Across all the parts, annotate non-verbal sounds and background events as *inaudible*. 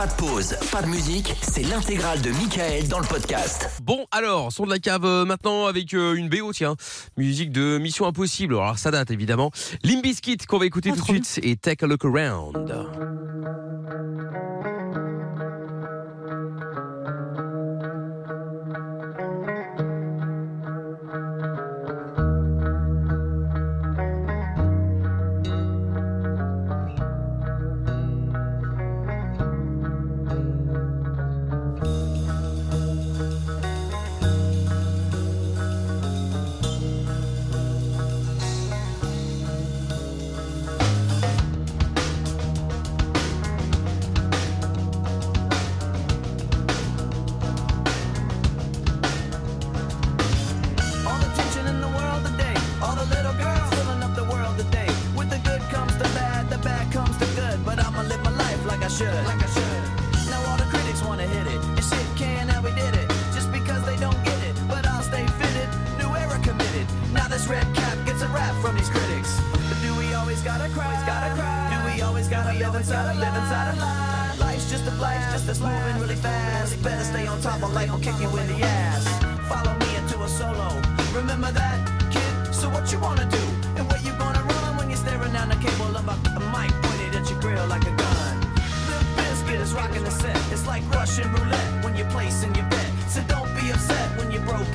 Pas de pause, pas de musique, c'est l'intégrale de Michael dans le podcast. Bon, alors, son de la cave euh, maintenant avec euh, une BO, tiens. Musique de Mission Impossible. Alors, ça date évidemment. Limbiskit qu'on va écouter tout de suite et Take a Look Around. A a? Life's just a blast, just that's moving really fast. Better stay on top of life, will kick you in the ass. Follow me into a solo. Remember that, kid? So what you wanna do? And where you gonna run when you're staring down the cable of a, a mic pointed at your grill like a gun? Limp Bizkit is rocking the set. It's like Russian roulette when you're placing your bet. So don't be upset when you're broke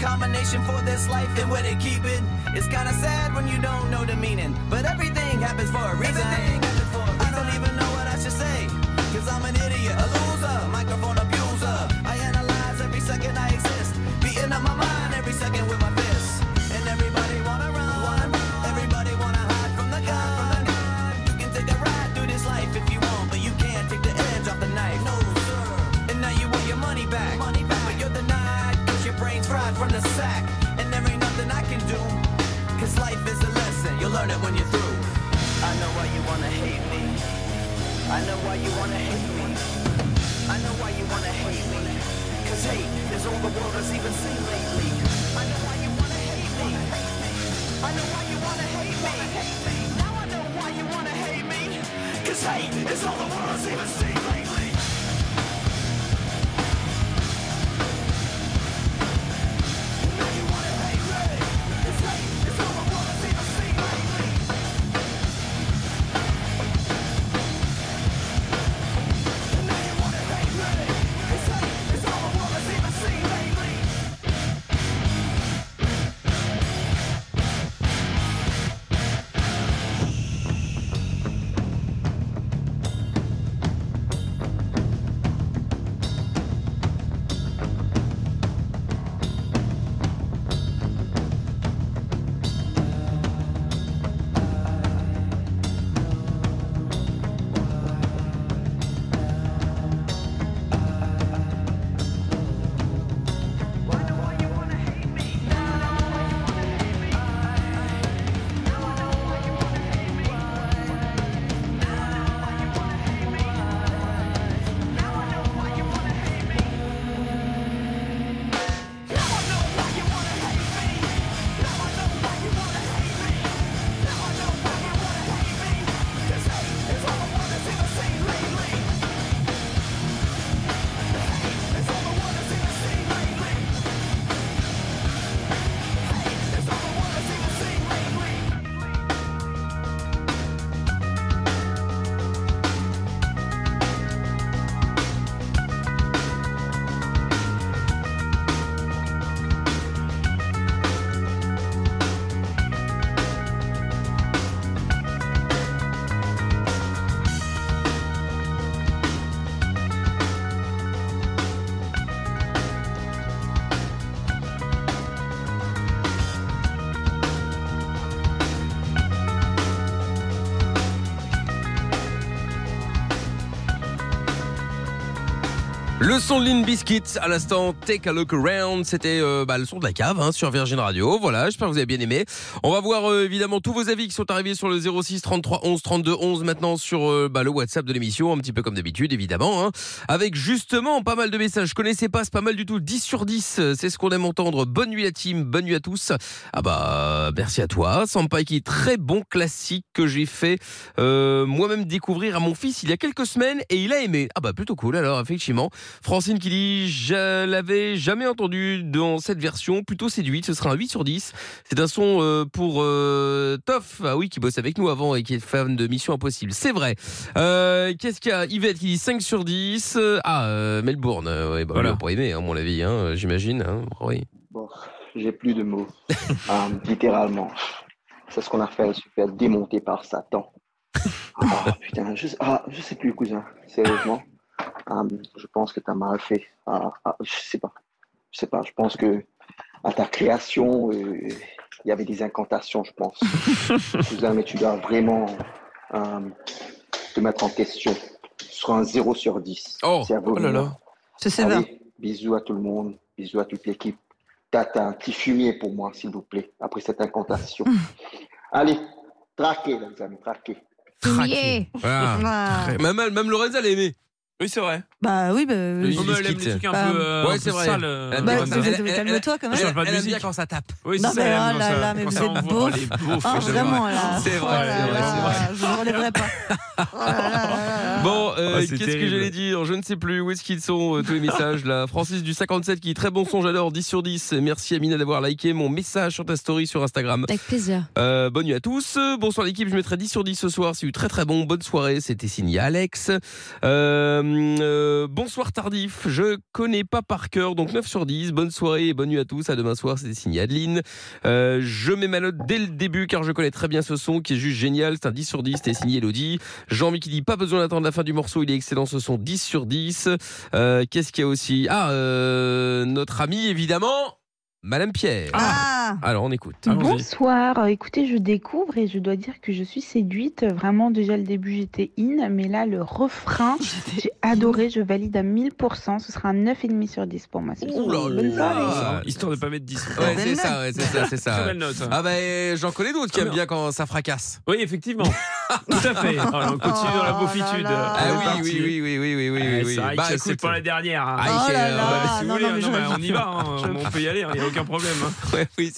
combination for this life and where they keep it? It's kinda sad when you don't know the meaning. But everything happens for a reason. I know why you wanna hate me. Le son de Lynn Biscuit à l'instant, Take a Look Around, c'était euh, bah, le son de la cave hein, sur Virgin Radio. Voilà, j'espère que vous avez bien aimé. On va voir euh, évidemment tous vos avis qui sont arrivés sur le 06 33 11 32 11 maintenant sur euh, bah, le WhatsApp de l'émission, un petit peu comme d'habitude évidemment, hein, avec justement pas mal de messages. Je connaissais pas, c'est pas mal du tout. 10 sur 10, c'est ce qu'on aime entendre. Bonne nuit la team, bonne nuit à tous. Ah bah merci à toi, Sampai qui est très bon classique que j'ai fait euh, moi-même découvrir à mon fils il y a quelques semaines et il a aimé. Ah bah plutôt cool alors effectivement. Francine qui dit Je l'avais jamais entendu dans cette version, plutôt séduite, ce sera un 8 sur 10. C'est un son euh, pour euh, Toff, ah oui, qui bosse avec nous avant et qui est fan de Mission Impossible. C'est vrai. Euh, Qu'est-ce qu'il y a? Yvette qui dit 5 sur 10. Ah, euh, Melbourne, ouais, bah, Voilà. voilà. pour aimer, hein, mon avis, hein, j'imagine. hein, oui. Bon, j'ai plus de mots. Euh, *laughs* littéralement. C'est ce qu'on a fait, se faire démonter par Satan. Ah, putain, je, ah, je sais plus, cousin. Sérieusement. Euh, je pense que tu as mal fait. Ah, ah, je sais pas. Je sais pas. Je pense que à ta création, euh, il y avait des incantations, je pense. *laughs* cousin, mais tu dois vraiment euh, te mettre en question. Ce sera un 0 sur 10. Oh, oh là là. C'est sévère. Allez, bisous à tout le monde, bisous à toute l'équipe. Tata, un petit fumier pour moi, s'il vous plaît, après cette incantation. *laughs* Allez, traquez, les amis, traquez. Fumier. Voilà. Ah. Même, même Lorenza l'a aimé. Oui, c'est vrai. Bah oui, bah. Oui. Non, mais elle aime les trucs un Bah, peu, euh, ouais, c'est vrai. sales, euh, Elle Bah, vous- calme-toi quand Elle même. pas de elle aime bien quand ça tape. Oui, Non, c'est mais ça, elle oh là ça. là, mais vous êtes beau. Ah, c'est vraiment vrai. là. C'est vrai, Oh là c'est vrai, là, c'est vrai. Je ne relèverai pas. *laughs* Bon, euh, Ah, qu'est-ce que j'allais dire Je ne sais plus. Où est-ce qu'ils sont euh, tous les messages là Francis du 57 qui dit très bon son, j'adore 10 sur 10. Merci Amina d'avoir liké mon message sur ta story sur Instagram. Avec plaisir. Euh, bonne nuit à tous. Bonsoir l'équipe, je mettrai 10 sur 10 ce soir. C'est eu très très bon. Bonne soirée. C'était signé Alex. Euh, euh, bonsoir tardif. Je connais pas par cœur, donc 9 sur 10. Bonne soirée et bonne nuit à tous. À demain soir. C'était signé Adeline. Euh, je mets ma note dès le début car je connais très bien ce son qui est juste génial. C'est un 10 sur 10. C'était signé Elodie. Jean-Mi qui dit pas besoin d'attendre la fin du morceau. Il est excellent ce son. 10 sur 10. Euh, Qu'est-ce qu'il y a aussi? Ah, euh, notre ami évidemment, Madame Pierre. Ah Alors on écoute. Bonsoir, Euh, écoutez, je découvre et je dois dire que je suis séduite. Vraiment, déjà le début, j'étais in, mais là, le refrain, *laughs* j'ai adoré, je valide à 1000%. Ce sera un 9,5 sur 10 pour moi. Ouh là Bonne soirée. là. Histoire de pas mettre 10. *laughs* Ouais, c'est ça, ouais, c'est ça, c'est Très ça. belle note. Ah bah j'en connais d'autres qui Ah, aiment bien. quand ça fracasse. Oui, effectivement. *laughs* Tout à fait. Alors, on continue dans la Oh beaufitude. là là. Ah oui, oui, oui, oui, oui, oui, oui, Eh, oui. C'est Bah, c'est pas la dernière. hein. Ah, Oh là euh, là. Bah, si vous non, voulez, bah, on y va. hein. On peut y aller, il n'y a aucun problème. hein. Oui,